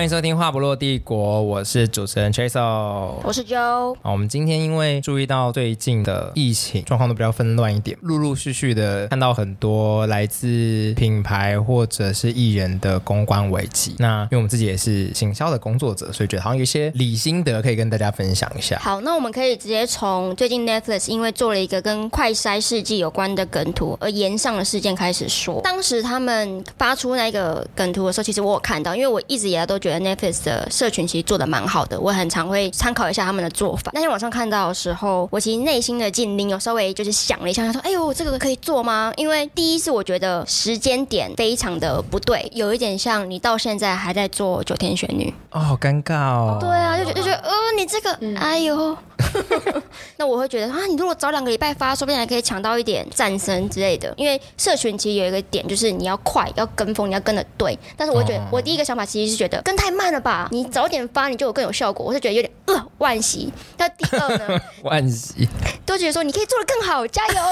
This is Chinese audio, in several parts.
欢迎收听《话不落帝国》，我是主持人 Chaseo，我是 Joe。好，我们今天因为注意到最近的疫情状况都比较纷乱一点，陆陆续续的看到很多来自品牌或者是艺人的公关危机。那因为我们自己也是行销的工作者，所以觉得好像有一些理心得可以跟大家分享一下。好，那我们可以直接从最近 Netflix 因为做了一个跟快筛试剂有关的梗图而延上的事件开始说。当时他们发出那个梗图的时候，其实我有看到，因为我一直以来都觉得 Netflix 的社群其实做的蛮好的，我很常会参考一下他们的做法。那天晚上看到的时候，我其实内心的警铃有稍微就是想了一下，他说：“哎呦，这个可以做吗？”因为第一是我觉得时间点非常的不对，有一点像你到现在还在做九天玄女哦，好尴尬哦。对啊，就觉就觉得呃，你这个，哎呦。那我会觉得啊，你如果早两个礼拜发，说不定还可以抢到一点战神之类的。因为社群其实有一个点，就是你要快，要跟风，你要跟的对。但是我觉得，我第一个想法其实是觉得跟太慢了吧？你早点发，你就有更有效果。我是觉得有点呃惋惜。那第二呢？万惜，都觉得说你可以做得更好，加油。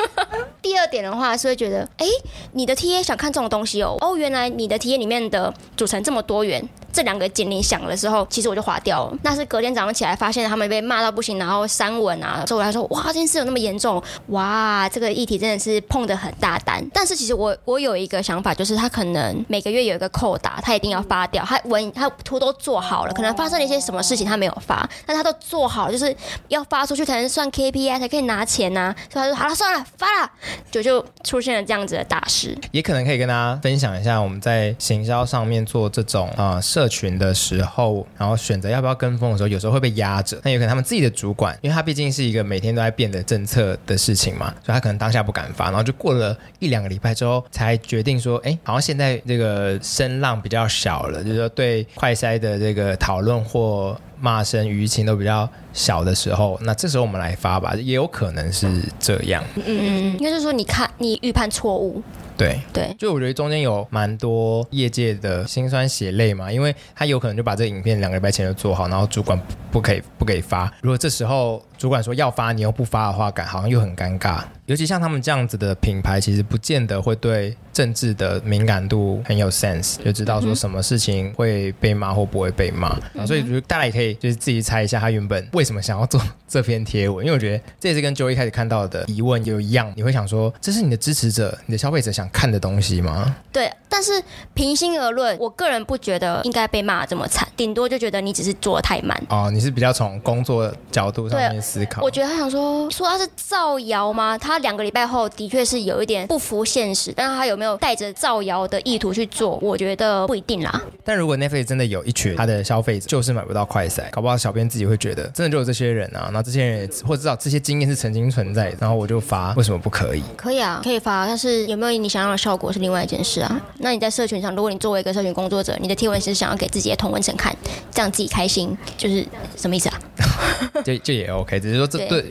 第二点的话是会觉得，哎、欸，你的 TA 想看这种东西哦。哦，原来你的 TA 里面的组成这么多元。这两个警铃响的时候，其实我就划掉了。那是隔天早上起来，发现他们被骂到不行，然后删文啊。所以我还说，哇，这件事有那么严重？哇，这个议题真的是碰得很大单。但是其实我我有一个想法，就是他可能每个月有一个扣打，他一定要发掉。他文他图都做好了，可能发生了一些什么事情他没有发，但他都做好了，就是要发出去才能算 KPI，才可以拿钱呐、啊。所以他说好了，算了，发了，就就出现了这样子的大事。也可能可以跟大家分享一下，我们在行销上面做这种啊、呃、群的时候，然后选择要不要跟风的时候，有时候会被压着。那有可能他们自己的主管，因为他毕竟是一个每天都在变的政策的事情嘛，所以他可能当下不敢发，然后就过了一两个礼拜之后，才决定说，哎，好像现在这个声浪比较小了，就是说对快筛的这个讨论或骂声舆情都比较小的时候，那这时候我们来发吧，也有可能是这样。嗯嗯嗯，应该是说，你看你预判错误。对。对，就我觉得中间有蛮多业界的辛酸血泪嘛，因为他有可能就把这个影片两个礼拜前就做好，然后主管不可以不给发，如果这时候主管说要发，你又不发的话，感好像又很尴尬。尤其像他们这样子的品牌，其实不见得会对政治的敏感度很有 sense，就知道说什么事情会被骂或不会被骂。嗯、啊，所以就大家也可以就是自己猜一下，他原本为什么想要做这篇贴文，因为我觉得这也是跟 Joe 一开始看到的疑问有一样，你会想说，这是你的支持者、你的消费者想看的东西吗？对，但是平心而论，我个人不觉得应该被骂这么惨，顶多就觉得你只是做的太慢。哦，你是比较从工作角度上面思考。我觉得他想说，说他是造谣吗？他。两个礼拜后的确是有一点不服现实，但是他有没有带着造谣的意图去做？我觉得不一定啦。但如果 Netflix 真的有一群他的消费者就是买不到快闪，搞不好小编自己会觉得真的就有这些人啊，那这些人也或者知道这些经验是曾经存在，然后我就发，为什么不可以？可以啊，可以发，但是有没有你想要的效果是另外一件事啊。那你在社群上，如果你作为一个社群工作者，你的贴文是想要给自己的同文层看，这样自己开心，就是什么意思啊？就就也 OK，只是说这对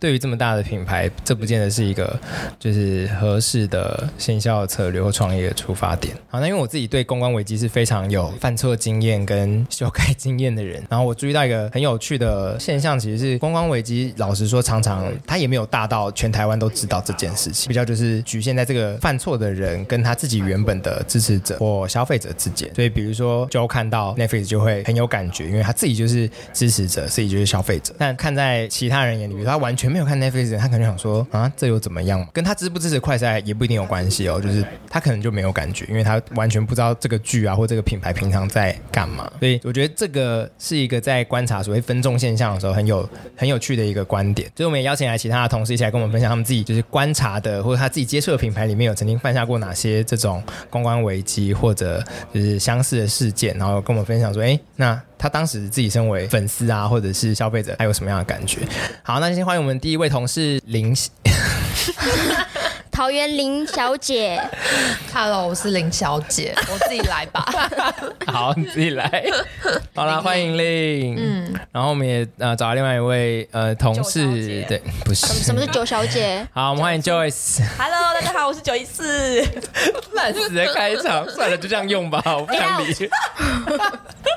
对，于这么大的品牌，这不见得是一个。就是合适的行销策略或创业的出发点。好，那因为我自己对公关危机是非常有犯错经验跟修改 经验的人，然后我注意到一个很有趣的现象，其实是公关危机，老实说，常常他也没有大到全台湾都知道这件事情，比较就是局限在这个犯错的人跟他自己原本的支持者或消费者之间。所以，比如说，就看到 Netflix 就会很有感觉，因为他自己就是支持者，自己就是消费者。但看在其他人眼里，比如他完全没有看 Netflix，他可能想说啊，这又怎么样？跟他支不支持快筛也不一定有关系哦，就是他可能就没有感觉，因为他完全不知道这个剧啊或这个品牌平常在干嘛。所以我觉得这个是一个在观察所谓分众现象的时候很有很有趣的一个观点。所以我们也邀请来其他的同事一起来跟我们分享他们自己就是观察的或者他自己接触的品牌里面有曾经犯下过哪些这种公关危机或者就是相似的事件，然后跟我们分享说，哎，那他当时自己身为粉丝啊或者是消费者，还有什么样的感觉？好，那先欢迎我们第一位同事林。桃园林小姐，Hello，我是林小姐，我自己来吧。好，你自己来。好了，欢迎令。嗯，然后我们也呃找了另外一位呃同事，对，不是。什么是九小姐？好，我们欢迎 Joyce。Hello，大家好，我是九一四。烂死的开场，算了，就这样用吧，我不想理。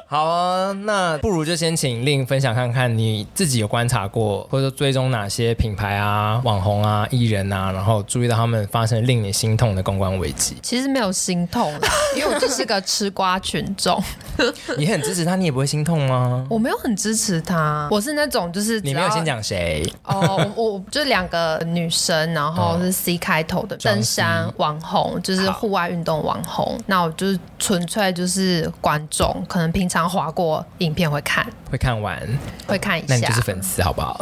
好啊，那不如就先请令分享看看你自己有观察过或者说追踪哪些品牌啊、网红啊、艺人啊，然后注意到他们。们发生令你心痛的公关危机？其实没有心痛啦，因为我就是个吃瓜群众。你很支持他，你也不会心痛吗？我没有很支持他，我是那种就是你没有先讲谁哦，我我 就两个女生，然后是 C 开头的登山网红，就是户外运动网红。那我就是纯粹就是观众，可能平常划过影片会看，会看完，会看一下，那你就是粉丝好不好？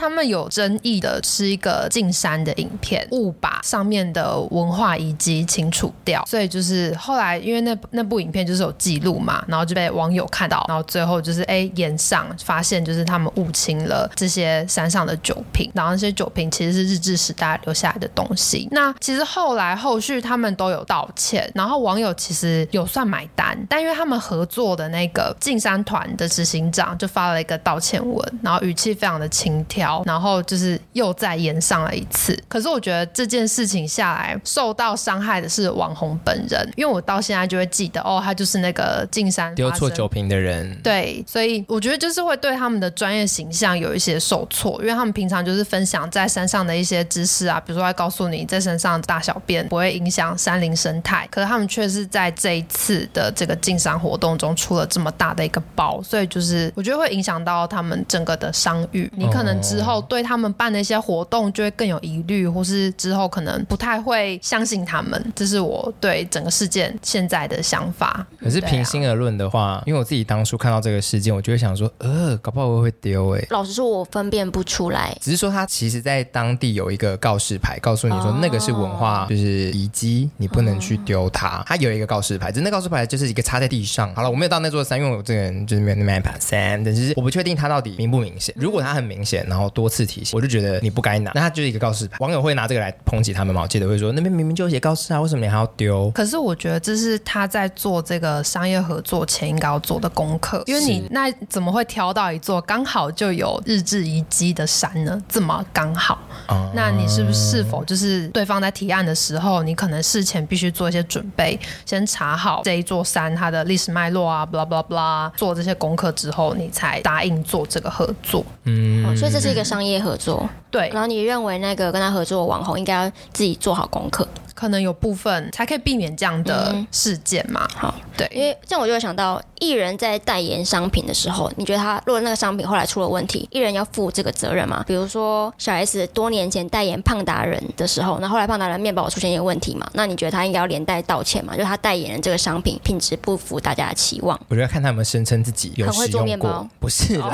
他们有争议的是一个进山的影片，误把上面的文化遗迹清除掉，所以就是后来因为那那部影片就是有记录嘛，然后就被网友看到，然后最后就是哎岩上发现就是他们误清了这些山上的酒瓶，然后那些酒瓶其实是日治时代留下来的东西。那其实后来后续他们都有道歉，然后网友其实有算买单，但因为他们合作的那个进山团的执行长就发了一个道歉文，然后语气非常的轻佻。然后就是又再延上了一次。可是我觉得这件事情下来，受到伤害的是网红本人，因为我到现在就会记得，哦，他就是那个进山丢错酒瓶的人。对，所以我觉得就是会对他们的专业形象有一些受挫，因为他们平常就是分享在山上的一些知识啊，比如说会告诉你在山上大小便不会影响山林生态，可是他们却是在这一次的这个进山活动中出了这么大的一个包，所以就是我觉得会影响到他们整个的商誉。你可能知。之后对他们办的一些活动就会更有疑虑，或是之后可能不太会相信他们。这是我对整个事件现在的想法。可是平心而论的话，啊、因为我自己当初看到这个事件，我就会想说，呃，搞不好我会丢哎。老实说，我分辨不出来。只是说他其实在当地有一个告示牌，告诉你说那个是文化，就是遗迹，你不能去丢它。它有一个告示牌，只是那告示牌就是一个插在地上。好了，我没有到那座山，因为我这个人就是没有那么 爬山，但是我不确定它到底明不明显。如果它很明显，然后多次提醒，我就觉得你不该拿。那他就是一个告示牌，网友会拿这个来抨击他们吗？我记得会说那边明明就写告示啊，为什么你还要丢？可是我觉得这是他在做这个商业合作前应该要做的功课，因为你那怎么会挑到一座刚好就有日志遗迹的山呢？这么刚好，嗯、那你是不是是否就是对方在提案的时候，你可能事前必须做一些准备，先查好这一座山它的历史脉络啊，blah blah blah，做这些功课之后，你才答应做这个合作。嗯、哦，所以这是一个商业合作。对，然后你认为那个跟他合作的网红应该要自己做好功课。可能有部分才可以避免这样的事件嘛？嗯、好，对，因为这样我就会想到，艺人在代言商品的时候，你觉得他如果那个商品后来出了问题，艺人要负这个责任吗？比如说小 S 多年前代言胖达人的时候，那后来胖达人面包出现一个问题嘛？那你觉得他应该要连带道歉吗？就他代言的这个商品品质不符大家的期望？我觉得看他们声称自己有很会做面包，不是的，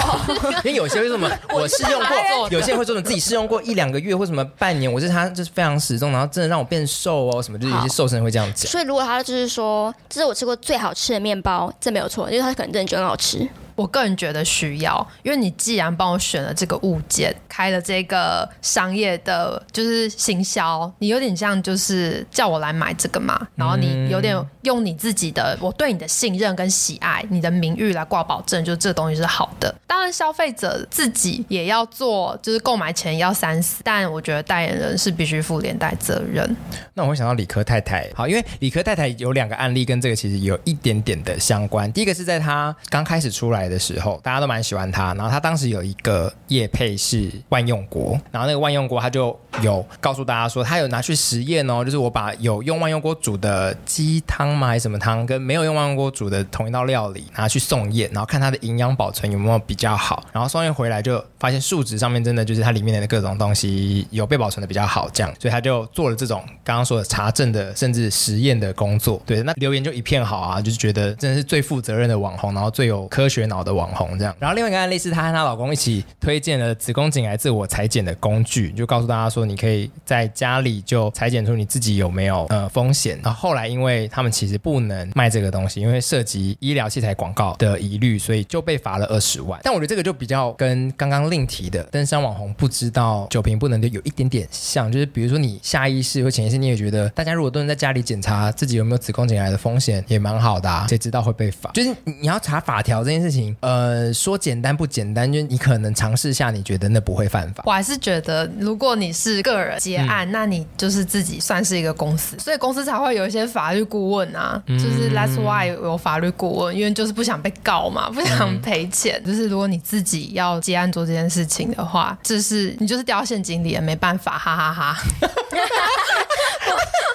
因为有些为什么 我试用过，有些人会做你自己试用过一两个月或什么半年，我是他就是非常始终，然后真的让我变瘦哦，什么就是有些。瘦身会这样讲，所以如果他就是说，这是我吃过最好吃的面包，这没有错，因为他可能真的觉得很好吃。我个人觉得需要，因为你既然帮我选了这个物件，开了这个商业的，就是行销，你有点像就是叫我来买这个嘛，然后你有点用你自己的，我对你的信任跟喜爱，你的名誉来挂保证，就这东西是好的。当然，消费者自己也要做，就是购买前要三思，但我觉得代言人是必须负连带责任。那我会想到理科太太，好，因为理科太太有两个案例跟这个其实有一点点的相关。第一个是在她刚开始出来的时候，大家都蛮喜欢他。然后他当时有一个业配是万用锅，然后那个万用锅他就有告诉大家说，他有拿去实验哦，就是我把有用万用锅煮的鸡汤嘛还是什么汤，跟没有用万用锅煮的同一道料理拿去送验，然后看它的营养保存有没有比较好。然后送验回来就发现数值上面真的就是它里面的各种东西有被保存的比较好，这样，所以他就做了这种刚刚说的查证的甚至实验的工作。对，那留言就一片好啊，就是觉得真的是最负责任的网红，然后最有科学脑的网。红这样，然后另外一个案例是她和她老公一起推荐了子宫颈癌自我裁剪的工具，就告诉大家说，你可以在家里就裁剪出你自己有没有呃风险。然后后来因为他们其实不能卖这个东西，因为涉及医疗器材广告的疑虑，所以就被罚了二十万。但我觉得这个就比较跟刚刚另提的登山网红不知道酒瓶不能丢有一点点像，就是比如说你下意识或潜意识你也觉得，大家如果都能在家里检查自己有没有子宫颈癌的风险，也蛮好的啊，谁知道会被罚？就是你要查法条这件事情。情，呃，说简单不简单，就你可能尝试下，你觉得那不会犯法。我还是觉得，如果你是个人结案，嗯、那你就是自己算是一个公司，所以公司才会有一些法律顾问啊，嗯、就是 that's why 有法律顾问，因为就是不想被告嘛，不想赔钱。嗯、就是如果你自己要结案做这件事情的话，就是你就是掉陷阱里也没办法，哈哈哈，哈。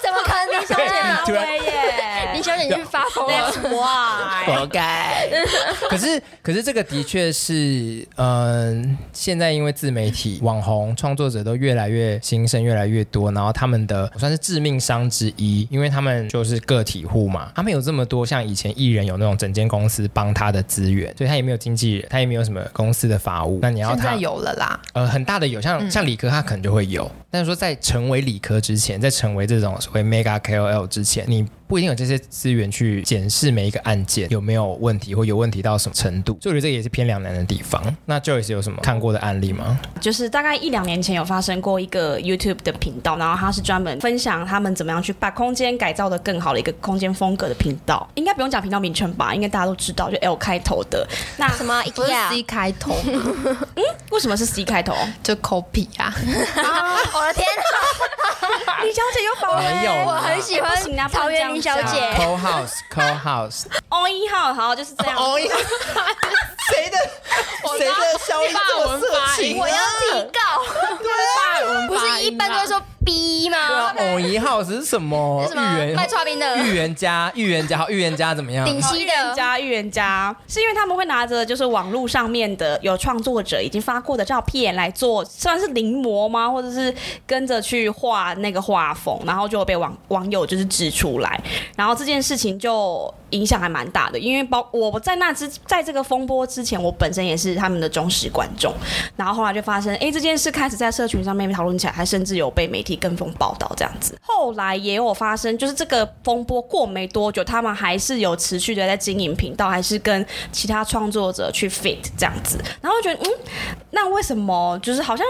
怎么可能？你小姐对耶，你小姐你去发疯了，哇，活该。可是，可是这个的确是，嗯、呃，现在因为自媒体、网红、创作者都越来越兴盛，越来越多，然后他们的算是致命伤之一，因为他们就是个体户嘛，他们有这么多像以前艺人有那种整间公司帮他的资源，所以他也没有经纪人，他也没有什么公司的法务。那你要他有了啦，呃，很大的有，像、嗯、像李哥他可能就会有，但是说在成为理科之前，在成为这种所谓 mega KOL 之前，你。不一定有这些资源去检视每一个案件有没有问题，或有问题到什么程度，所以我觉得这也是偏两难的地方。那 Joyce 有什么看过的案例吗？就是大概一两年前有发生过一个 YouTube 的频道，然后他是专门分享他们怎么样去把空间改造的更好的一个空间风格的频道。应该不用讲频道名称吧？应该大家都知道，就 L 开头的。那什么 C 开头？嗯，为什么是 C 开头？就 copy 啊！我的天 啊！李小姐有保没有？我很喜欢草原李小姐。Co-house，Co-house。House, House 哦一号，好，就是这样。哦一号，谁的？谁的消音这么色情？我要提告。对，不是一般都说 B 吗？对啊，哦一号是什么？什么？卖剉冰的。预言家，预言家，好，预言家怎么样？顶溪的预言家，预言家，是因为他们会拿着就是网络上面的有创作者已经发过的照片来做，算是临摹吗？或者是跟着去画那个画风，然后就会被网网友就是指出来，然后这件事情就。影响还蛮大的，因为包我在那之在这个风波之前，我本身也是他们的忠实观众，然后后来就发生，哎，这件事开始在社群上面讨论起来，还甚至有被媒体跟风报道这样子。后来也有发生，就是这个风波过没多久，他们还是有持续的在经营频道，还是跟其他创作者去 fit 这样子，然后觉得，嗯，那为什么就是好像？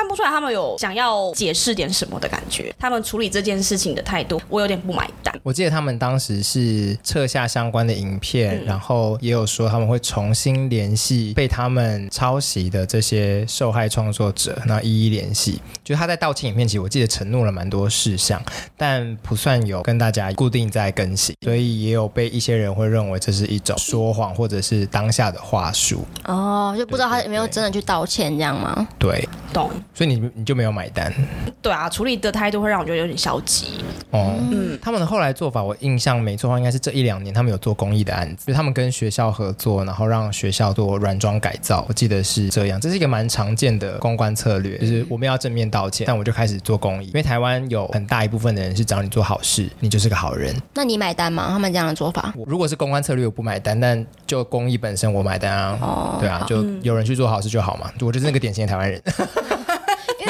看不出来他们有想要解释点什么的感觉，他们处理这件事情的态度，我有点不买单。我记得他们当时是撤下相关的影片，嗯、然后也有说他们会重新联系被他们抄袭的这些受害创作者，那一一联系。就他在道歉影片，其实我记得承诺了蛮多事项，但不算有跟大家固定在更新，所以也有被一些人会认为这是一种说谎或者是当下的话术。哦，就不知道他有没有真的去道歉这样吗？对，懂。所以你你就没有买单？对啊，处理的态度会让我觉得有点消极。哦，嗯，他们的后来做法，我印象没错的话，应该是这一两年他们有做公益的案子，就他们跟学校合作，然后让学校做软装改造。我记得是这样，这是一个蛮常见的公关策略，就是我们要正面道歉，但我就开始做公益，因为台湾有很大一部分的人是找你做好事，你就是个好人。那你买单吗？他们这样的做法？如果是公关策略，我不买单，但就公益本身我买单啊。哦，对啊，就有人去做好事就好嘛。我就是那个典型的台湾人。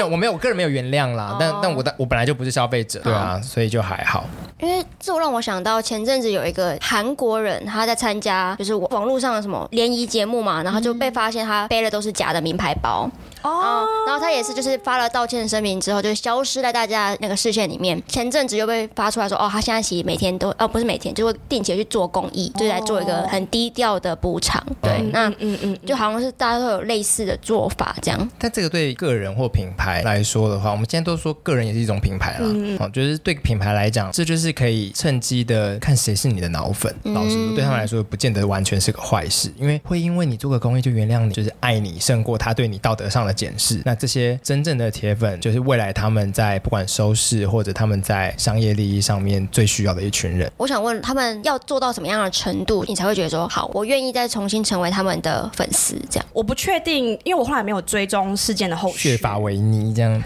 没有，我没有，我个人没有原谅啦。但但我的我本来就不是消费者，对啊，所以就还好。因为这让我想到前阵子有一个韩国人，他在参加就是网络上的什么联谊节目嘛，然后就被发现他背的都是假的名牌包。哦，然后他也是就是发了道歉声明之后就消失在大家那个视线里面。前阵子又被发出来说，哦，他现在其实每天都哦不是每天，就会定期去做公益，就来做一个很低调的补偿。对，那嗯嗯，就好像是大家都有类似的做法这样。但这个对个人或品牌来说的话，我们今天都说个人也是一种品牌啦。嗯，哦，就是对品牌来讲，这就是可以趁机的看谁是你的脑粉。老实说，对他们来说不见得完全是个坏事，因为会因为你做个公益就原谅你，就是爱你胜过他对你道德上的检视。那这些真正的铁粉，就是未来他们在不管收视或者他们在商业利益上面最需要的一群人。我想问他们要做到什么样的程度，你才会觉得说好，我愿意再重新成为他们的粉丝？这样我不确定，因为我后来没有追踪事件的后续。血发为尼这样。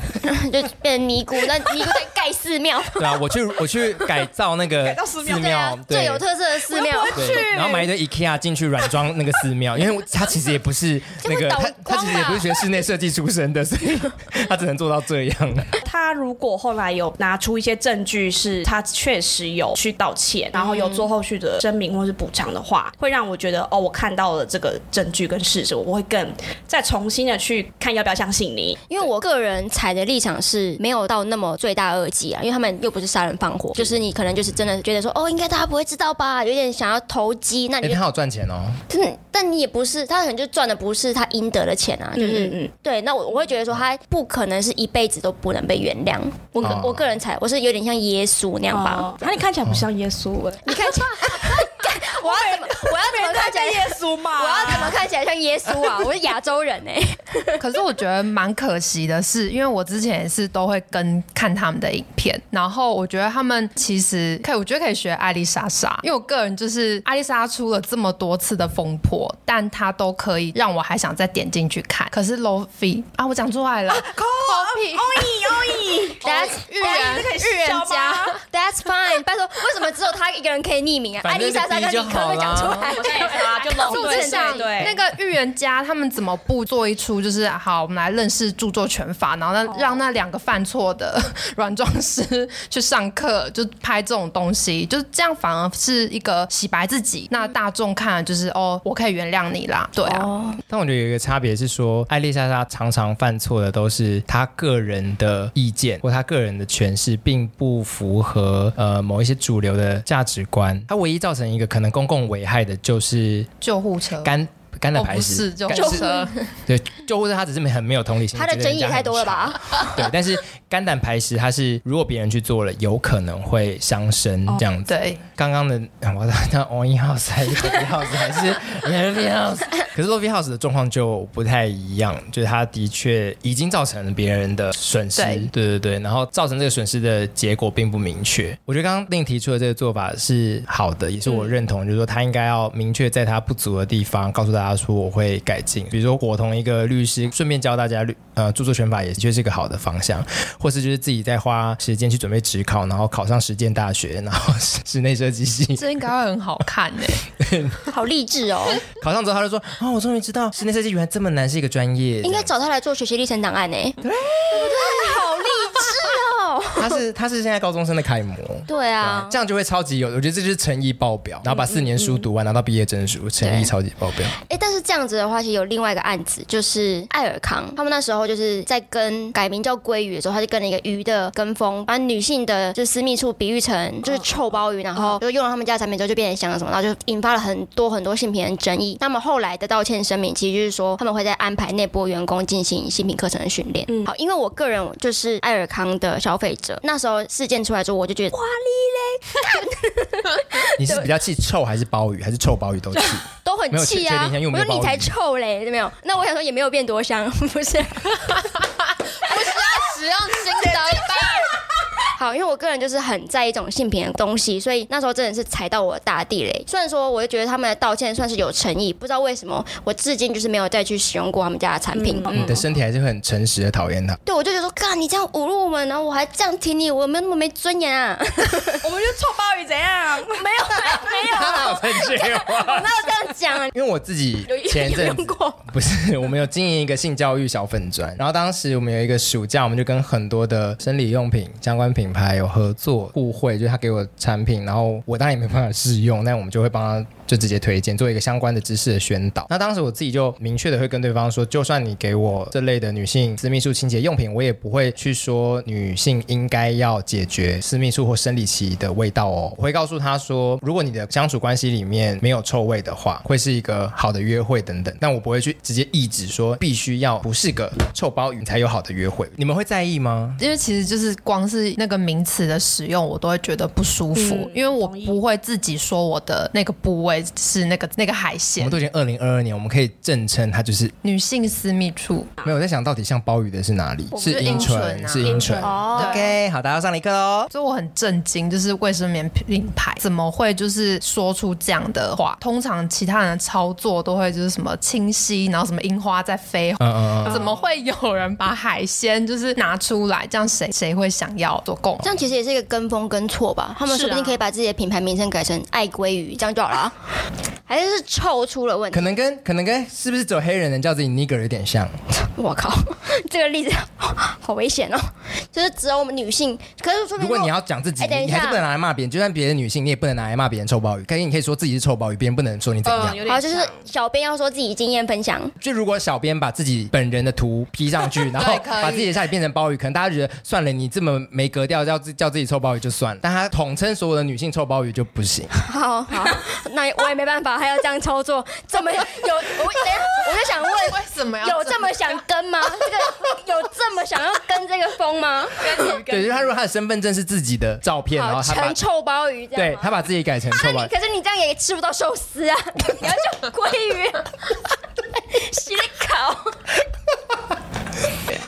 就变成尼姑，那尼姑在盖寺庙。对啊，我去我去改造那个 寺庙，最有特色的寺庙。对，然后买一堆 IKEA 进去软装那个寺庙，因为他其实也不是那个 他他其实也不是学室内设计出身的，所以 他只能做到这样。他如果后来有拿出一些证据，是他确实有去道歉，然后有做后续的声明或是补偿的话，会让我觉得哦，我看到了这个证据跟事实，我会更再重新的去看要不要相信你。因为我个人采的立场是没有到那么罪大恶极啊，因为他们又不是杀人放火，就是你可能就是真的觉得说哦，应该大家不会知道吧，有点想要投机，那你就、欸、他好赚钱哦。嗯，但你也不是，他可能就赚的不是他应得的钱啊，就是嗯，嗯，对，那我我会觉得说他不可能是一辈子都不能被原谅。我个、哦、我个人才我是有点像耶稣那样吧，那、哦、你看起来不像耶稣哎、欸，你看起来。我要怎么？我要怎么看起来耶稣嘛？我要怎么看起来像耶稣啊？我是亚洲人哎、欸。可是我觉得蛮可惜的是，因为我之前也是都会跟看他们的影片，然后我觉得他们其实可以，我觉得可以学艾丽莎莎，因为我个人就是艾丽莎出了这么多次的风波，但她都可以让我还想再点进去看。可是 Lofi 啊，我讲出来了，Copy，欧意欧意，That's 预言预言家，That's fine。拜托，为什么只有他一个人可以匿名啊？艾丽莎莎跟你。可能讲出来，就数字上，对那个预言家他们怎么不做一出？就是好，我们来认识著作权法，然后那让那两个犯错的 软装师 去上课，就拍这种东西，就是这样，反而是一个洗白自己。那大众看了就是哦，我可以原谅你啦，对啊。但我觉得有一个差别是说，艾丽莎莎常常犯错的都是她个人的意见或她个人的诠释，并不符合呃某一些主流的价值观。她唯一造成一个可能公公共危害的就是救护车干。干的排石，救护车对救护车，他只是很没有同理心，他的争议太多了吧？对，但是肝胆排石，它是如果别人去做了，有可能会伤身这样子。对，刚刚的我那 Only House 还是 Lofi House 还是 Lofi House，可是 Lofi House 的状况就不太一样，就是他的确已经造成了别人的损失，对对对，然后造成这个损失的结果并不明确。我觉得刚刚另提出的这个做法是好的，也是我认同，就是说他应该要明确在他不足的地方告诉大家。说我会改进，比如说伙同一个律师，顺便教大家律呃著作权法，也的确是一个好的方向，或是就是自己在花时间去准备职考，然后考上实践大学，然后室内设计系，这应该会很好看呢，好励志哦！考上之后他就说啊、哦，我终于知道室内设计原来这么难，是一个专业，应该找他来做学习历程档案呢，对，对不对？好励志哦！他是他是现在高中生的楷模，对啊，这样就会超级有，我觉得这就是诚意爆表，然后把四年书读完，拿到毕业证书，诚意超级爆表。哎，但是这样子的话，其实有另外一个案子，就是艾尔康，他们那时候就是在跟改名叫鲑鱼的时候，他就跟了一个鱼的跟风，把女性的就私密处比喻成就是臭鲍鱼，然后就用了他们家的产品之后就变成香了什么，然后就引发了很多很多性平的争议。那么后来的道歉声明，其实就是说他们会在安排内部员工进行性平课程的训练。嗯，好，因为我个人就是艾尔康的消费者，那时候事件出来之后，我就觉得哇哩嘞，你是比较气臭还是鲍鱼，还是臭鲍鱼都气？都很气啊！我说你才臭嘞，没有？那我想说也没有变多香，不是？不是啊使用新的吧。好，因为我个人就是很在意这种性平的东西，所以那时候真的是踩到我的大地雷。虽然说，我就觉得他们的道歉算是有诚意，不知道为什么，我至今就是没有再去使用过他们家的产品。嗯、你的身体还是很诚实的讨厌他。对，我就觉得说，干你这样侮辱我们，然后我还这样挺你，我有没有那么没尊严啊？我们就臭鲍鱼怎样？没有，没有，哪有这句话？我哪有这样讲啊？因为我自己前阵子不是，我们有经营一个性教育小粉砖，然后当时我们有一个暑假，我们就跟很多的生理用品相关品还有合作互惠，就是他给我产品，然后我当然也没办法试用，那我们就会帮他。就直接推荐做一个相关的知识的宣导。那当时我自己就明确的会跟对方说，就算你给我这类的女性私密处清洁用品，我也不会去说女性应该要解决私密处或生理期的味道哦。我会告诉他说，如果你的相处关系里面没有臭味的话，会是一个好的约会等等。但我不会去直接抑制说必须要不是个臭包鱼才有好的约会。你们会在意吗？因为其实就是光是那个名词的使用，我都会觉得不舒服，嗯、因为我不会自己说我的那个部位。是那个那个海鲜，我们都已经二零二二年，我们可以正称它就是女性私密处。没有我在想到底像鲍鱼的是哪里？是阴唇，是阴唇。哦，OK，好，大家要上礼课喽。所以我很震惊，就是卫生棉品牌怎么会就是说出这样的话？通常其他人的操作都会就是什么清晰，然后什么樱花在飞，嗯嗯嗯，怎么会有人把海鲜就是拿出来？这样谁谁会想要做供？这样其实也是一个跟风跟错吧？他们说不定可以把自己的品牌名称改成爱鲑鱼，这样就好了。还是是臭出了问题？可能跟可能跟是不是走黑人能叫自己 nigger 有点像？我靠，这个例子好危险哦！就是只有我们女性，可是说如果你要讲自己，欸、你还是不能拿来骂别人。就算别的女性，你也不能拿来骂别人臭鲍鱼。可是，你可以说自己是臭鲍鱼，别人不能说你怎样。嗯、好，就是小编要说自己经验分享。就如果小编把自己本人的图 P 上去，然后把自己的下体变成鲍鱼，可能大家觉得算了，你这么没格调，叫自叫自己臭鲍鱼就算了。但他统称所有的女性臭鲍鱼就不行。好好，那我也没办法，还要这样操作，怎么有我等下我就想问，为什么要有这么想跟吗？这个有这么想要跟这个风吗？对，就是他如果他的身份证是自己的照片，然后他把臭鲍鱼这样，对他把自己改成臭鲍鱼，可是你这样也吃不到寿司啊，你要叫鲑鱼，洗烤。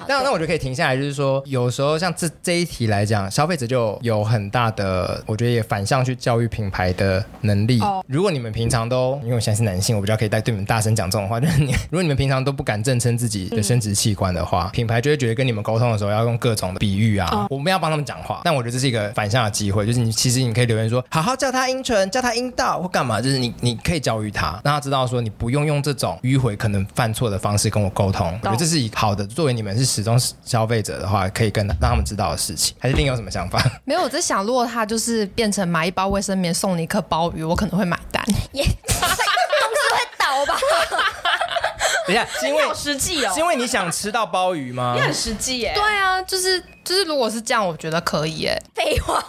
那那我就可以停下来，就是说，有时候像这这一题来讲，消费者就有很大的，我觉得也反向去教育品牌的能力。Oh. 如果你们平常都，因为我现在是男性，我比较可以带对你们大声讲这种话，就 是你，如果你们平常都不敢正称自己的生殖器官的话，嗯、品牌就会觉得跟你们沟通的时候要用各种的比喻啊，oh. 我们要帮他们讲话。但我觉得这是一个反向的机会，就是你其实你可以留言说，好好叫他阴唇，叫他阴道或干嘛，就是你你可以教育他，让他知道说你不用用这种迂回可能犯错的方式跟我沟通。Oh. 我觉得这是一个好的，作为你们是始终消费。者的话，可以跟让他们知道的事情，还是另有什么想法？没有，我在想，如果他就是变成买一包卫生棉送你一颗鲍鱼，我可能会买单。耶，公司会倒吧？等一下，是 因为实际哦，是因为你想吃到鲍鱼吗？你很实际耶。对啊，就是就是，如果是这样，我觉得可以耶。废话，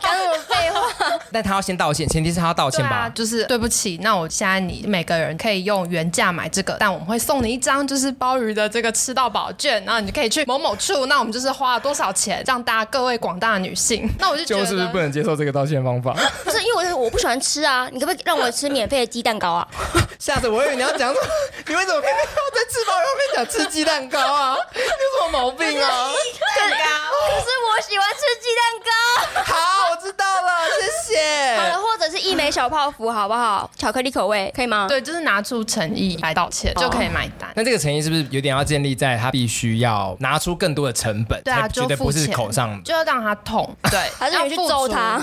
讲什么废话？但他要先道歉，前提是他要道歉吧？啊、就是对不起，那我现在你每个人可以用原价买这个，但我们会送你一张就是鲍鱼的这个吃到饱券，然后你就可以去某某处，那我们就是花了多少钱，让大家各位广大的女性，那我就觉得就是不是不能接受这个道歉方法？不是因为我我不喜欢吃啊，你可不可以让我吃免费的鸡蛋糕啊？下次我以为你要讲说，你为什 么偏偏要在吃鲍鱼后面讲吃鸡蛋糕啊？你 有什么毛病啊？蛋糕，可是我喜欢吃鸡蛋糕。好，我知道了，谢谢。好了，或者是一枚小泡芙，好不好？巧克力口味可以吗？对，就是拿出诚意来道歉就可以买单。那这个诚意是不是有点要建立在他必须要拿出更多的成本？对啊，绝对不是口上，就要让他痛。对，还是你去揍他，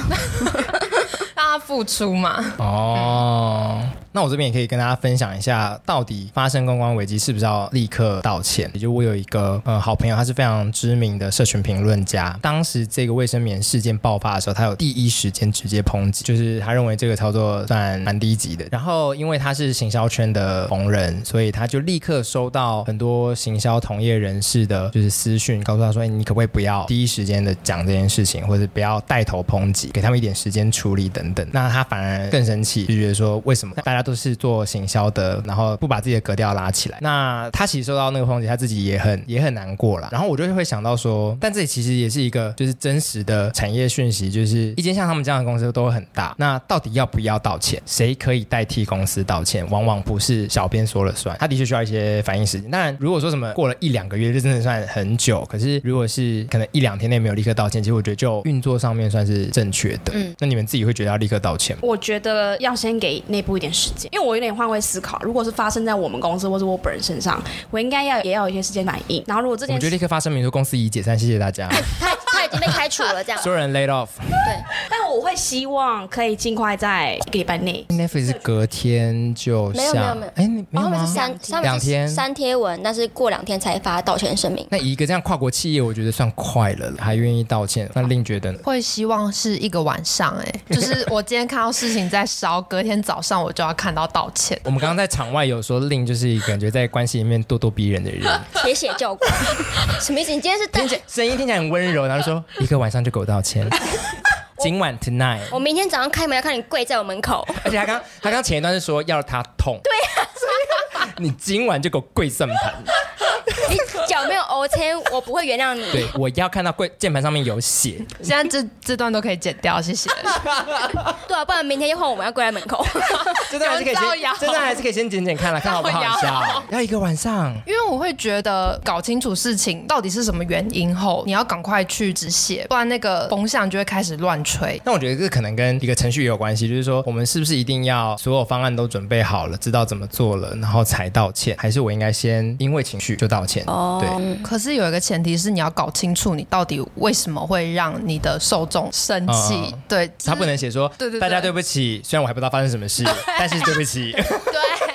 让他付出嘛。哦。那我这边也可以跟大家分享一下，到底发生公关危机是不是要立刻道歉？也就我有一个呃好朋友，他是非常知名的社群评论家。当时这个卫生棉事件爆发的时候，他有第一时间直接抨击，就是他认为这个操作算蛮低级的。然后因为他是行销圈的红人，所以他就立刻收到很多行销同业人士的就是私讯，告诉他说：“哎，你可不可以不要第一时间的讲这件事情，或者不要带头抨击，给他们一点时间处理等等。”那他反而更生气，就觉得说为什么大家。都是做行销的，然后不把自己的格调拉起来。那他其实受到那个抨击，他自己也很也很难过了。然后我就会想到说，但这里其实也是一个就是真实的产业讯息，就是一间像他们这样的公司都会很大。那到底要不要道歉？谁可以代替公司道歉？往往不是小编说了算。他的确需要一些反应时间。当然，如果说什么过了一两个月，就真的算很久。可是如果是可能一两天内没有立刻道歉，其实我觉得就运作上面算是正确的。嗯，那你们自己会觉得要立刻道歉吗？我觉得要先给内部一点时间。因为我有点换位思考，如果是发生在我们公司或者我本人身上，我应该要也要有一些时间反应。然后如果这件事，我觉得立刻发声明说公司已解散，谢谢大家。已经被开除了，这样。所有人 laid off。对，但我会希望可以尽快在一个礼拜内。Netflix 是隔天就下，没有没有没有，哎，你没有吗？是三两天三贴文，但是过两天才发道歉声明。那以一个这样跨国企业，我觉得算快了，还愿意道歉。那令觉得呢？会希望是一个晚上，哎，就是我今天看到事情在烧，隔天早上我就要看到道歉。我们刚刚在场外有说，令就是一个感觉在关系里面咄咄逼人的人，铁血教官，什么意思？你今天是听起来声音听起来很温柔，然后说一个晚上就给我道歉，今晚 tonight，我明天早上开门要看你跪在我门口，而且他刚他刚前一段是说要他痛，对啊，你今晚就给我跪算盘。你 OK，我不会原谅你。对，我要看到柜键盘上面有血。现在这这段都可以剪掉，谢谢。对啊，不然明天又换我们要跪在门口。这段还是可以先，这段还是可以先剪剪看了，看好不好笑。要一个晚上，因为我会觉得搞清楚事情到底是什么原因后，你要赶快去止血，不然那个风向就会开始乱吹。那我觉得这可能跟一个程序也有关系，就是说我们是不是一定要所有方案都准备好了，知道怎么做了，然后才道歉，还是我应该先因为情绪就道歉？歉。哦对，可是有一个前提是你要搞清楚你到底为什么会让你的受众生气。对，他不能写说，对对对大家对不起，虽然我还不知道发生什么事，但是对不起。对。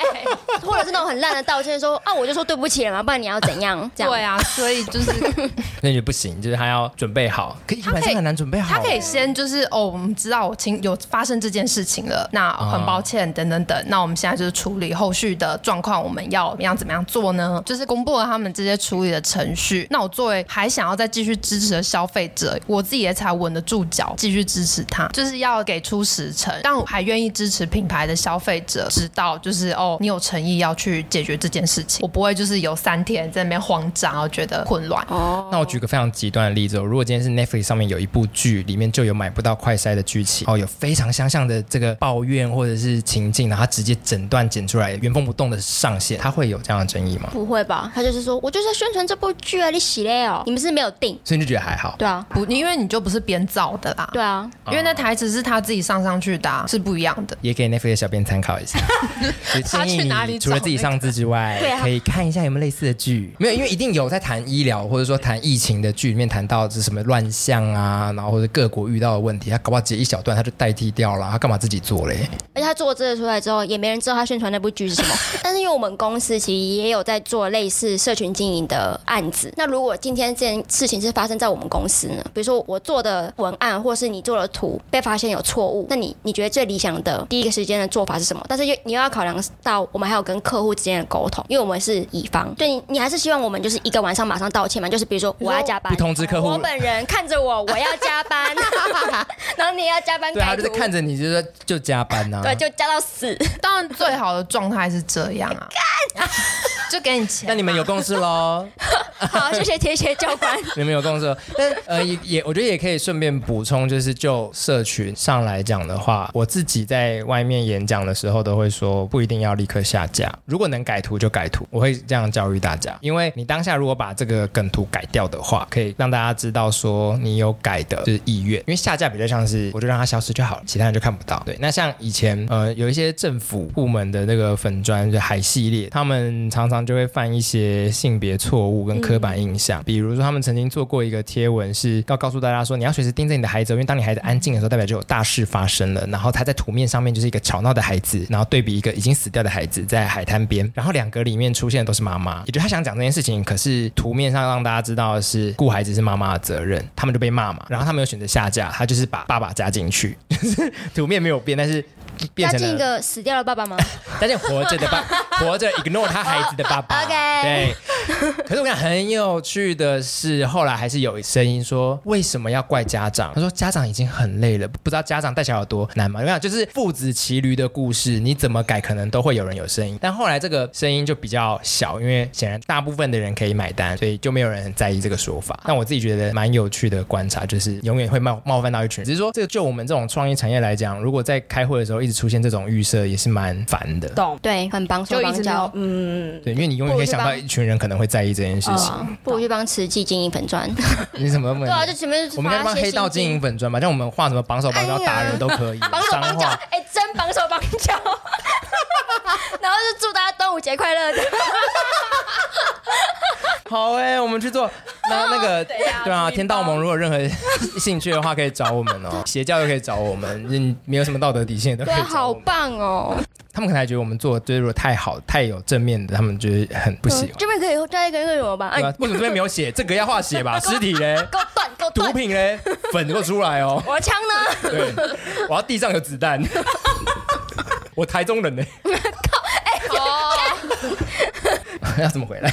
或者是那种很烂的道歉，说啊，我就说对不起了嘛，不然你要怎样？这样对啊，所以就是 那就不行，就是他要准备好，可以，男生很难准备好。他可以先就是哦，我们知道我亲有发生这件事情了，那很抱歉，等等等，那我们现在就是处理后续的状况，我们要怎么样怎么样做呢？就是公布了他们这些处理的程序。那我作为还想要再继续支持的消费者，我自己也才稳得住脚，继续支持他，就是要给出时程，但我还愿意支持品牌的消费者知道，就是哦，你有诚意要去解决这件事情，我不会就是有三天在那边慌张，然后觉得混乱。哦，那我举个非常极端的例子哦，如果今天是 Netflix 上面有一部剧，里面就有买不到快筛的剧情，哦，有非常相像的这个抱怨或者是情境，然后他直接整段剪出来，原封不动的上线，他会有这样的争议吗？不会吧？他就是说我就是在宣传这部剧啊，你洗嘞哦，你们是没有定，所以你就觉得还好？对啊，不，因为你就不是编造的啦。对啊，因为那台词是他自己上上去的、啊，是不一样的。也给 Netflix 的小编参考一下。他去哪里除了自己上字之外，对啊可以看一下有没有类似的剧。没有，因为一定有在谈医疗或者说谈疫情的剧里面谈到是什么乱象啊，然后或者各国遇到的问题，他搞不好截一小段他就代替掉了，他干嘛自己做嘞？而且他做这个出来之后，也没人知道他宣传那部剧是什么。但是因为我们公司其实也有在做类似社群经营的案子，那如果今天这件事情是发生在我们公司呢？比如说我做的文案，或是你做的图被发现有错误，那你你觉得最理想的第一个时间的做法是什么？但是又你又要考量到我们还有跟客户之间的沟通，因为我们是乙方，对你你还是希望我们就是一个晚上马上道歉嘛？就是比如说我要加班，不通知客户，我本人看着我我要加班，然后你要加班，对啊，就是看着你就说就加班呐、啊，对，就加到死。当然最好的状态是这样啊，就给你钱。那你们有共识喽？好，谢谢铁血教官。你们有共识，但呃也也，我觉得也可以顺便补充，就是就社群上来讲的话，我自己在外面演讲的时候都会说，不一定要立刻下架，如果能改图就改图，我会这样教育大家。因为你当下如果把这个梗图改掉的话，可以让大家知道说你有改的就是意愿。因为下架比较像是我就让它消失就好了，其他人就看不到。对，那像以前呃有一些政府部门的那个粉砖，就海系列，他们常常就会犯一些性别错误跟刻板印象，嗯、比如说他们曾经做过一个贴文，是要告诉大家说，你要随时盯着你的孩子，因为当你孩子安静的时候，代表就有大事发生了。然后他在图面上面就是一个吵闹的孩子，然后对比一个已经死掉的孩子在在海滩边，然后两个里面出现的都是妈妈，也就他想讲这件事情，可是图面上让大家知道的是顾孩子是妈妈的责任，他们就被骂嘛。然后他没有选择下架，他就是把爸爸加进去，就是图面没有变，但是。加进一个死掉的爸爸吗？加进活着的爸，活着 ignore 他孩子的爸爸。OK，对。可是我讲很有趣的是，后来还是有声音说，为什么要怪家长？他说家长已经很累了，不知道家长带小孩有多难吗？你看，就是父子骑驴的故事，你怎么改，可能都会有人有声音。但后来这个声音就比较小，因为显然大部分的人可以买单，所以就没有人很在意这个说法。但我自己觉得蛮有趣的观察，就是永远会冒冒犯到一群人。只是说，这个就我们这种创意产业来讲，如果在开会的时候一直出现这种预设，也是蛮烦的。懂，对，很帮手帮脚，嗯，对，因为你永远可以想到一群人可能会在意这件事情。不如去帮慈济经营粉砖。你怎么问？对啊，就前面我们应该帮黑道经营粉砖嘛，像我们画什么绑手绑脚打人都可以。绑手绑脚，哎，真绑手绑脚。然后就祝大家端午节快乐的。好哎、欸，我们去做。那那个对啊，天道盟如果任何兴趣的话，可以找我们哦。邪教又可以找我们，你没有什么道德底线都可以好棒哦。他们可能还觉得我们做就是如果太好、太有正面的，他们觉得很不喜欢。这边可以加一个那个什么吧？为什么这边没有写？这个要画写吧？尸体嘞？够断，够断。毒品嘞？粉给我出来哦。我的枪呢？对，我要地上有子弹。我台中人呢？靠！哎哦。要怎么回来？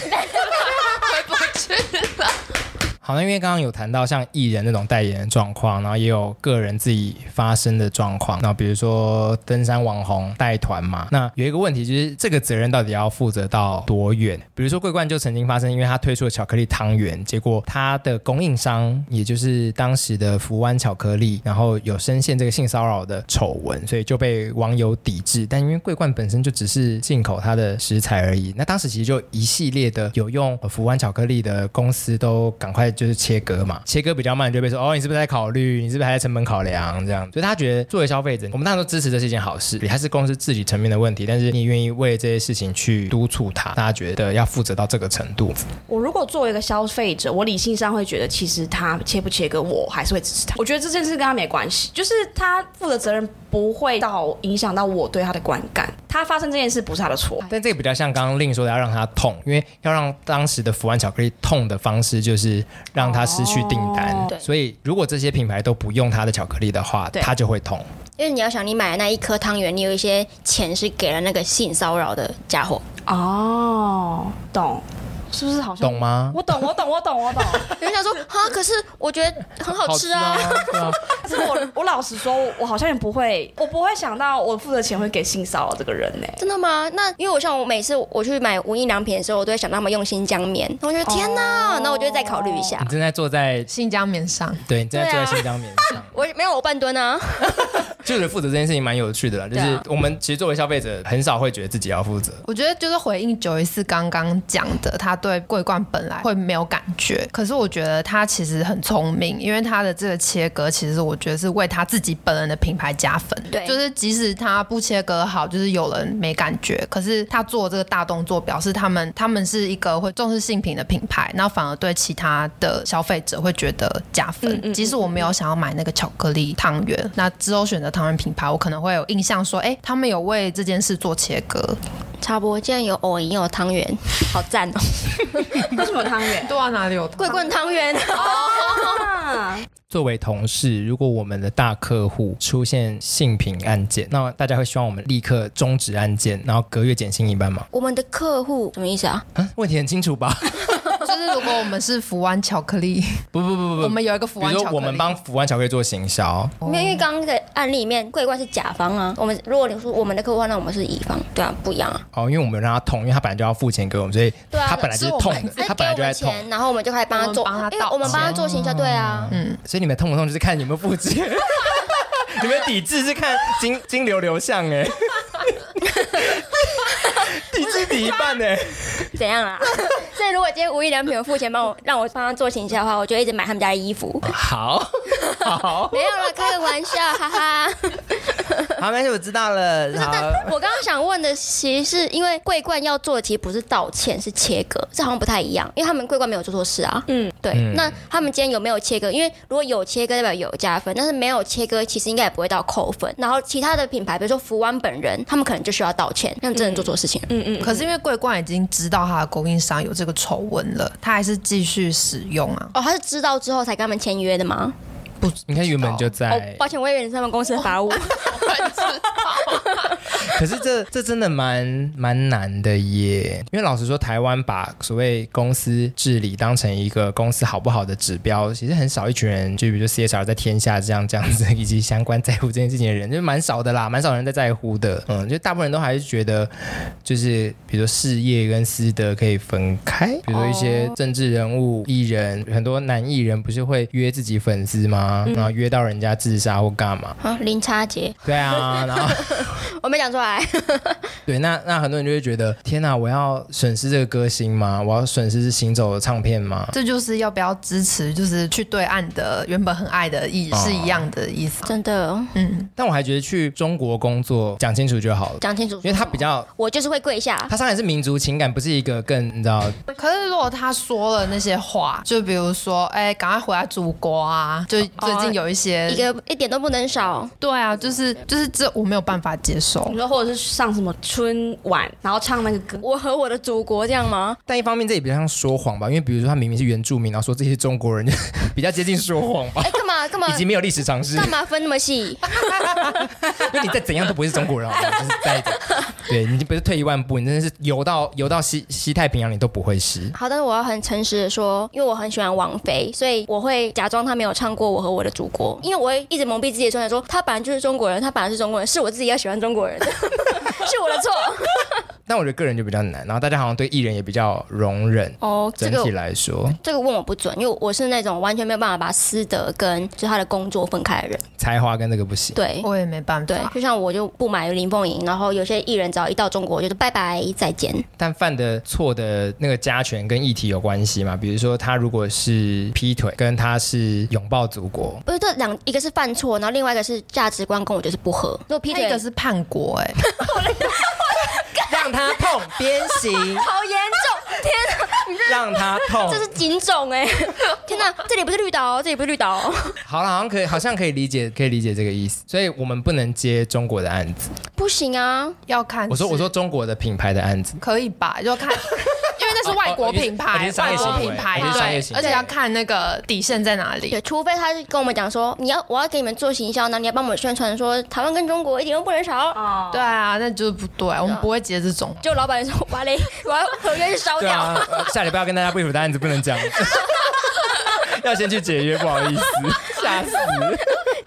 好，那因为刚刚有谈到像艺人那种代言的状况，然后也有个人自己发生的状况。那比如说登山网红带团嘛，那有一个问题就是这个责任到底要负责到多远？比如说桂冠就曾经发生，因为他推出了巧克力汤圆，结果他的供应商也就是当时的福湾巧克力，然后有深陷这个性骚扰的丑闻，所以就被网友抵制。但因为桂冠本身就只是进口它的食材而已，那当时其实就一系列的有用福湾巧克力的公司都赶快。就是切割嘛，切割比较慢，就会被说哦，你是不是在考虑？你是不是还在成本考量这样？所以他觉得作为消费者，我们当然都支持这是一件好事，也还是公司自己层面的问题，但是你愿意为这些事情去督促他，大家觉得要负责到这个程度。我如果作为一个消费者，我理性上会觉得，其实他切不切割，我还是会支持他。我觉得这件事跟他没关系，就是他负的责任不会到影响到我对他的观感。他发生这件事不是他的错，但这个比较像刚刚令说的，要让他痛，因为要让当时的福安巧克力痛的方式，就是让他失去订单。所以如果这些品牌都不用他的巧克力的话，他就会痛。因为你要想，你买的那一颗汤圆，你有一些钱是给了那个性骚扰的家伙。哦，懂。是不是好像懂吗？我懂，我懂，我懂，我懂。有人想说啊，可是我觉得很好吃啊。可、啊啊、是我我老实说，我好像也不会，我不会想到我付的钱会给性骚扰这个人呢、欸。真的吗？那因为我像我每次我去买无印良品的时候，我都会想到他们用新疆棉，我觉得天哪，那、哦、我就会再考虑一下。你正在坐在新疆棉上，对，你正在坐在新疆棉上。啊、我没有我半蹲啊。就是负责这件事情蛮有趣的啦，就是我们其实作为消费者，很少会觉得自己要负责。我觉得就是回应九一四刚刚讲的，他对桂冠本来会没有感觉，可是我觉得他其实很聪明，因为他的这个切割，其实我觉得是为他自己本人的品牌加分。对，就是即使他不切割好，就是有人没感觉，可是他做这个大动作，表示他们他们是一个会重视性品的品牌，那反而对其他的消费者会觉得加分。嗯嗯嗯，即使我没有想要买那个巧克力汤圆，那之后选择。汤圆品牌，我可能会有印象说，哎、欸，他们有为这件事做切割。插播，竟然有藕银，有汤圆，好赞哦！为什么汤圆？对啊，哪里有桂棍汤圆？作为同事，如果我们的大客户出现性平案件，那大家会希望我们立刻终止案件，然后隔月减薪一半吗？我们的客户什么意思啊？啊，问题很清楚吧？就是如果我们是福湾巧克力，不不不不不，我们有一个福湾巧克力，比如说我们帮福湾巧克力做行销，因为因为刚刚的案例里面，桂冠是甲方啊，我们如果你说我们的客户，那我们是乙方，对啊，不一样啊。哦，因为我们让他痛，因为他本来就要付钱给我们，所以他本来就是痛的，他本来就在痛，然后我们就开始帮他做，因为我们帮他做行销，对啊，嗯，所以你们痛不痛就是看你们付钱，你们抵制是看金金流流向哎。抵制你一半呢？怎样啊？所以如果今天无印良品有付钱帮我让我帮他做行销的话，我就一直买他们家的衣服。好，好，没有了，开个玩笑，哈哈。好，没事，我知道了。是但，我刚刚想问的，其实是因为桂冠要做的其实不是道歉，是切割，这好像不太一样，因为他们桂冠没有做错事啊。嗯，对。嗯、那他们今天有没有切割？因为如果有切割，代表有加分；但是没有切割，其实应该也不会到扣分。然后其他的品牌，比如说福湾本人，他们可能就需要道歉，他们真的做错事情。嗯嗯。可是因为桂冠已经知道他的供应商有这个丑闻了，他还是继续使用啊？哦，他是知道之后才跟他们签约的吗？不，你看原本就在。哦，抱歉，我以为你是他们公司的法务。可是这这真的蛮蛮难的耶，因为老实说，台湾把所谓公司治理当成一个公司好不好的指标，其实很少一群人，就比如说 CSR 在天下这样这样子，以及相关在乎这件事情的人，就蛮少的啦，蛮少人在在乎的。嗯，就大部分人都还是觉得，就是比如说事业跟私德可以分开，比如说一些政治人物、艺人，很多男艺人不是会约自己粉丝吗？然后约到人家自杀或干嘛？啊，零差杰。对啊，然后 我没讲出来。对，那那很多人就会觉得，天哪，我要损失这个歌星吗？我要损失是行走的唱片吗？这就是要不要支持，就是去对岸的原本很爱的意是一样的意思。真的，嗯。但我还觉得去中国工作讲清楚就好了，讲清楚，因为他比较，我就是会跪下。他上来是民族情感，不是一个更你知道。可是如果他说了那些话，就比如说，哎，赶快回来祖国啊！就最近有一些、哦、一个一点都不能少。对啊，就是就是这我没有办法接受。你说或者是。上什么春晚，然后唱那个歌《我和我的祖国》这样吗？但一方面这也比较像说谎吧，因为比如说他明明是原住民，然后说这些中国人就 比较接近说谎吧。哎，干嘛干嘛？以及没有历史常识，干嘛分那么细？因为你再怎样都不是中国人，好吧？就是在对，你不是退一万步，你真的是游到游到西西太平洋，你都不会是。好，但是我要很诚实的说，因为我很喜欢王菲，所以我会假装她没有唱过《我和我的祖国》，因为我会一直蒙蔽自己的双眼，说她本来就是中国人，她本来是中国人，是我自己要喜欢中国人的。是我的错。但我觉得个人就比较难，然后大家好像对艺人也比较容忍。哦，整体来说，这个问我不准，因为我是那种完全没有办法把私德跟就他的工作分开的人。才华跟这个不行。对，我也没办法。对，就像我就不买林凤营，然后有些艺人只要一到中国，我就拜拜再见。但犯的错的那个加权跟议题有关系吗？比如说他如果是劈腿，跟他是拥抱祖国，不是这两一个是犯错，然后另外一个是价值观跟我就是不合。如果劈腿，一个是叛国、欸，哎。让他痛，鞭刑，好严重！天哪，让他痛，这是警种哎！天哪，这里不是绿岛哦，这里不是绿岛哦。好了，好像可以，好像可以理解，可以理解这个意思。所以我们不能接中国的案子，不行啊，要看。我说，我说中国的品牌的案子可以吧？就看。外国品牌，外国品牌，对，而且要看那个底线在哪里。对，除非他是跟我们讲说，你要我要给你们做行销，那你要帮我们宣传说台湾跟中国一点都不能少。哦，对啊，那就是不对，我们不会接这种。就老板说，完了，我要合约烧掉。下礼拜要跟大家不符的案子不能讲，要先去解约，不好意思，吓死。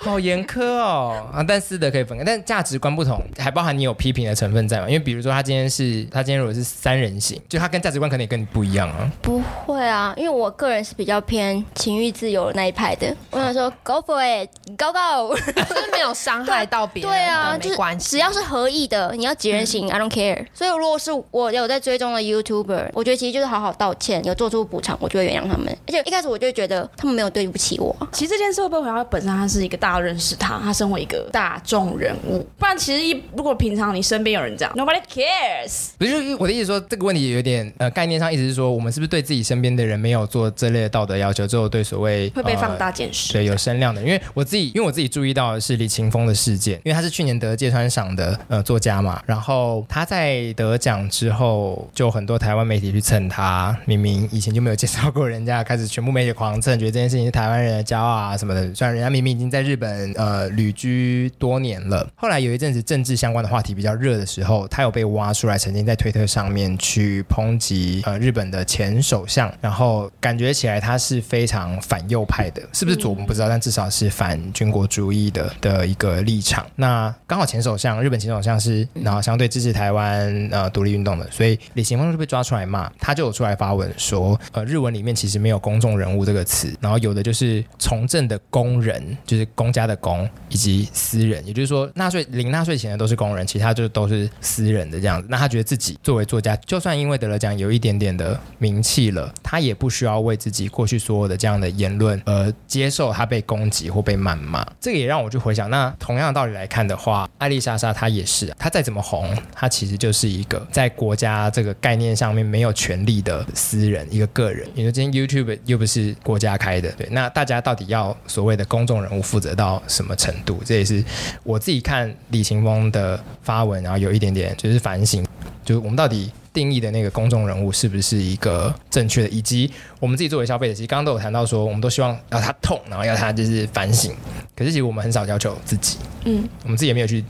好严苛哦啊！但私德可以分开，但价值观不同，还包含你有批评的成分在吗？因为比如说他今天是，他今天如果是三人行，就他跟价值观可能也跟你不一样啊。不会啊，因为我个人是比较偏情欲自由的那一派的。我想说，Go for it，Go Go，就是没有伤害到别人，对啊，没关系，只要是合意的，你要几人行、嗯、，I don't care。所以如果是我有在追踪的 YouTuber，我觉得其实就是好好道歉，有做出补偿，我就会原谅他们。而且一开始我就觉得他们没有对不起我。其实这件事会不会回到本身他是一个大。要认识他，他身为一个大众人物，不然其实一如果平常你身边有人这样，Nobody cares。不是我的意思说，这个问题有点呃概念上，意思是说，我们是不是对自己身边的人没有做这类的道德要求，之后对所谓会被放大检视、呃，对有声量的。因为我自己，因为我自己注意到的是李青峰的事件，因为他是去年得芥川赏的呃作家嘛，然后他在得奖之后，就很多台湾媒体去蹭他，明明以前就没有介绍过人家，开始全部媒体狂蹭，觉得这件事情是台湾人的骄傲啊什么的，虽然人家明明已经在日本。本呃旅居多年了，后来有一阵子政治相关的话题比较热的时候，他有被挖出来，曾经在推特上面去抨击呃日本的前首相，然后感觉起来他是非常反右派的，是不是左我们不知道，但至少是反军国主义的的一个立场。那刚好前首相日本前首相是然后相对支持台湾呃独立运动的，所以李行峰就被抓出来骂，他就有出来发文说，呃日文里面其实没有公众人物这个词，然后有的就是从政的工人，就是公。家的公以及私人，也就是说，纳税领纳税钱的都是工人，其他就都是私人的这样子。那他觉得自己作为作家，就算因为得了奖有一点点的名气了，他也不需要为自己过去所有的这样的言论而接受他被攻击或被谩骂。这个也让我去回想，那同样的道理来看的话，艾丽莎莎她也是，她再怎么红，她其实就是一个在国家这个概念上面没有权利的私人一个个人。你说今天 YouTube 又不是国家开的，对，那大家到底要所谓的公众人物负责到什么程度？这也是我自己看李青峰的发文，然后有一点点就是反省，就是我们到底定义的那个公众人物是不是一个正确的，以及我们自己作为消费者，其实刚刚都有谈到说，我们都希望要他痛，然后要他就是反省。可是其实我们很少要求自己，嗯，我们自己也没有去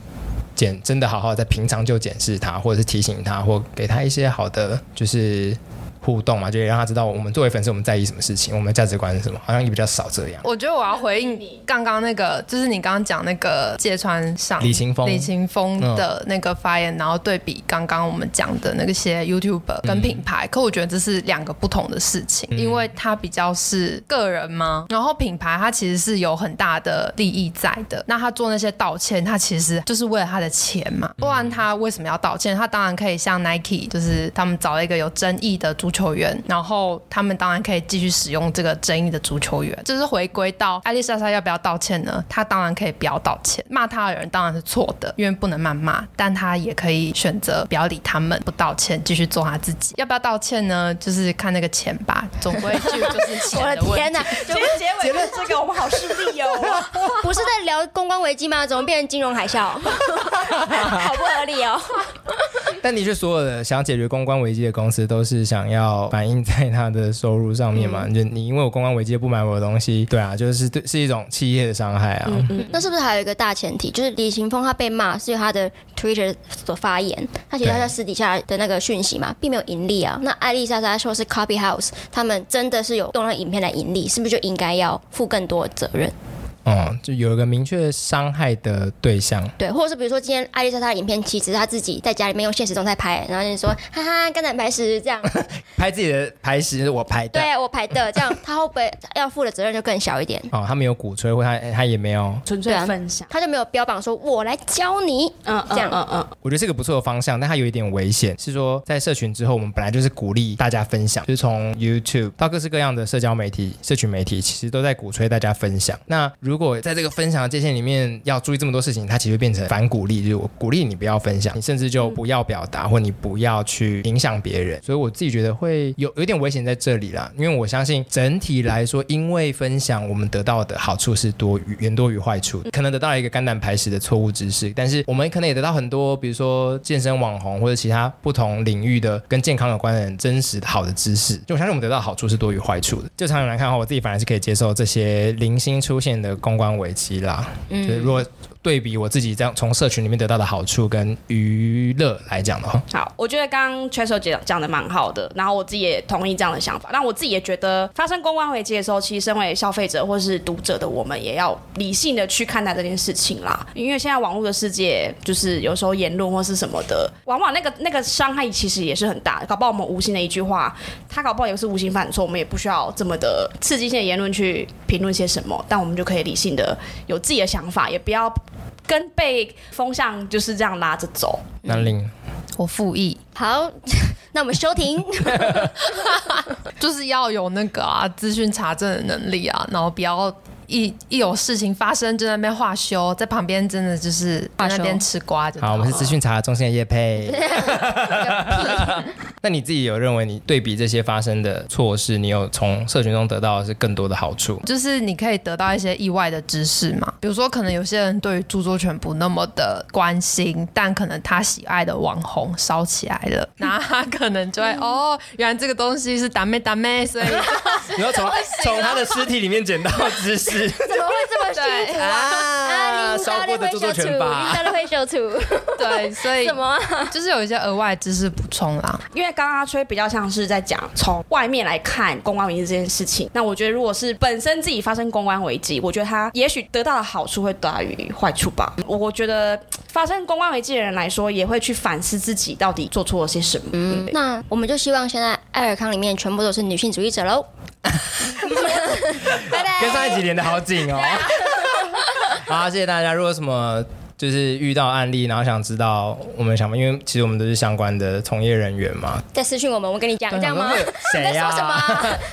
检，真的好好在平常就检视他，或者是提醒他，或给他一些好的就是。互动嘛，就让他知道我们作为粉丝，我们在意什么事情，我们的价值观是什么，好像也比较少这样。我觉得我要回应你刚刚那个，就是你刚刚讲那个芥川上李青峰，李青峰的那个发言，嗯、然后对比刚刚我们讲的那个些 YouTuber 跟品牌，嗯、可我觉得这是两个不同的事情，嗯、因为他比较是个人嘛，然后品牌它其实是有很大的利益在的。那他做那些道歉，他其实就是为了他的钱嘛，不然他为什么要道歉？他当然可以像 Nike，就是他们找了一个有争议的主。足球员，然后他们当然可以继续使用这个争议的足球员，就是回归到艾丽莎莎要不要道歉呢？她当然可以不要道歉，骂她的人当然是错的，因为不能谩骂，但她也可以选择不要理他们，不道歉，继续做她自己。要不要道歉呢？就是看那个钱吧，总归就就是钱的问题。我的天哪！结结尾这个我们好势利哦，不是在聊公关危机吗？怎么变成金融海啸？好不合理哦。但的确，所有的想解决公关危机的公司都是想要反映在他的收入上面嘛？嗯、就你因为我公关危机不买我的东西，对啊，就是对是一种企业的伤害啊。嗯嗯。那是不是还有一个大前提，就是李行峰他被骂是因为他的 Twitter 所发言，他其实他在私底下的那个讯息嘛，并没有盈利啊。那艾丽莎莎说是 Copy House，他们真的是有用那影片来盈利，是不是就应该要负更多的责任？嗯，就有一个明确伤害的对象。对，或者是比如说今天艾丽莎她的影片，其实她自己在家里面用现实中在拍，然后就说哈哈，肝胆排石这样，拍自己的排石我拍的，对，我拍的，这样她会不会要负的责任就更小一点？哦，他没有鼓吹，或他他也没有纯粹分享，他就没有标榜说我来教你，嗯，这样，嗯嗯，我觉得是个不错的方向，但他有一点危险，是说在社群之后，我们本来就是鼓励大家分享，就是从 YouTube 到各式各样的社交媒体、社群媒体，其实都在鼓吹大家分享。那如果在这个分享的界限里面要注意这么多事情，它其实变成反鼓励，就是我鼓励你不要分享，你甚至就不要表达，或你不要去影响别人。所以我自己觉得会有有点危险在这里啦，因为我相信整体来说，因为分享我们得到的好处是多于远多于坏处，可能得到了一个肝胆排石的错误知识，但是我们可能也得到很多，比如说健身网红或者其他不同领域的跟健康有关的人真实的好的知识。就我相信我们得到好处是多于坏处的。就长远来看的话，我自己反而是可以接受这些零星出现的公关危机啦。嗯，就是如果。对比我自己这样从社群里面得到的好处跟娱乐来讲的话，好，我觉得刚刚 Chasel 姐讲的蛮好的，然后我自己也同意这样的想法。那我自己也觉得，发生公关危机的时候，其实身为消费者或是读者的我们，也要理性的去看待这件事情啦。因为现在网络的世界，就是有时候言论或是什么的，往往那个那个伤害其实也是很大的。搞不好我们无心的一句话，他搞不好也是无心犯错，我们也不需要这么的刺激性的言论去评论些什么，但我们就可以理性的有自己的想法，也不要。跟被风向就是这样拉着走。南陵，我复议。好，那我们休庭。就是要有那个啊，资讯查证的能力啊，然后不要。一一有事情发生，就在那边画休，在旁边真的就是在那边吃瓜。好，我们是资讯查中心的叶佩。那你自己有认为你对比这些发生的错事，你有从社群中得到的是更多的好处？就是你可以得到一些意外的知识嘛，比如说可能有些人对于著作权不那么的关心，但可能他喜爱的网红烧起来了，那他可能就会 哦，原来这个东西是打妹打妹，所以你要从 从他的尸体里面捡到知识。怎么会这么幸福啊？啊，烧过的著作权吧，大家会秀出。对，所以什么？就是有一些额外知识补充啦。因为刚刚阿吹比较像是在讲从外面来看公关危机这件事情。那我觉得，如果是本身自己发生公关危机，我觉得他也许得到的好处会大于坏处吧。我觉得发生公关危机的人来说，也会去反思自己到底做错了些什么。嗯，那我们就希望现在艾尔康里面全部都是女性主义者喽。拜拜。跟上一集连得好紧哦。好，谢谢大家。如果什么就是遇到案例，然后想知道我们想法，因为其实我们都是相关的从业人员嘛。在私讯我们，我跟你讲这样吗？谁呀？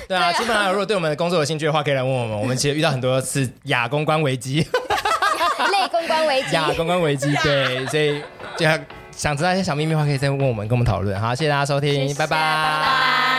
对啊，基本上如果对我们的工作有兴趣的话，可以来问我们。我们其实遇到很多次亚公关危机，类公关危机，亚公关危机。对，所以就想知道一些小秘密的话，可以再问我们，跟我们讨论。好，谢谢大家收听，拜拜。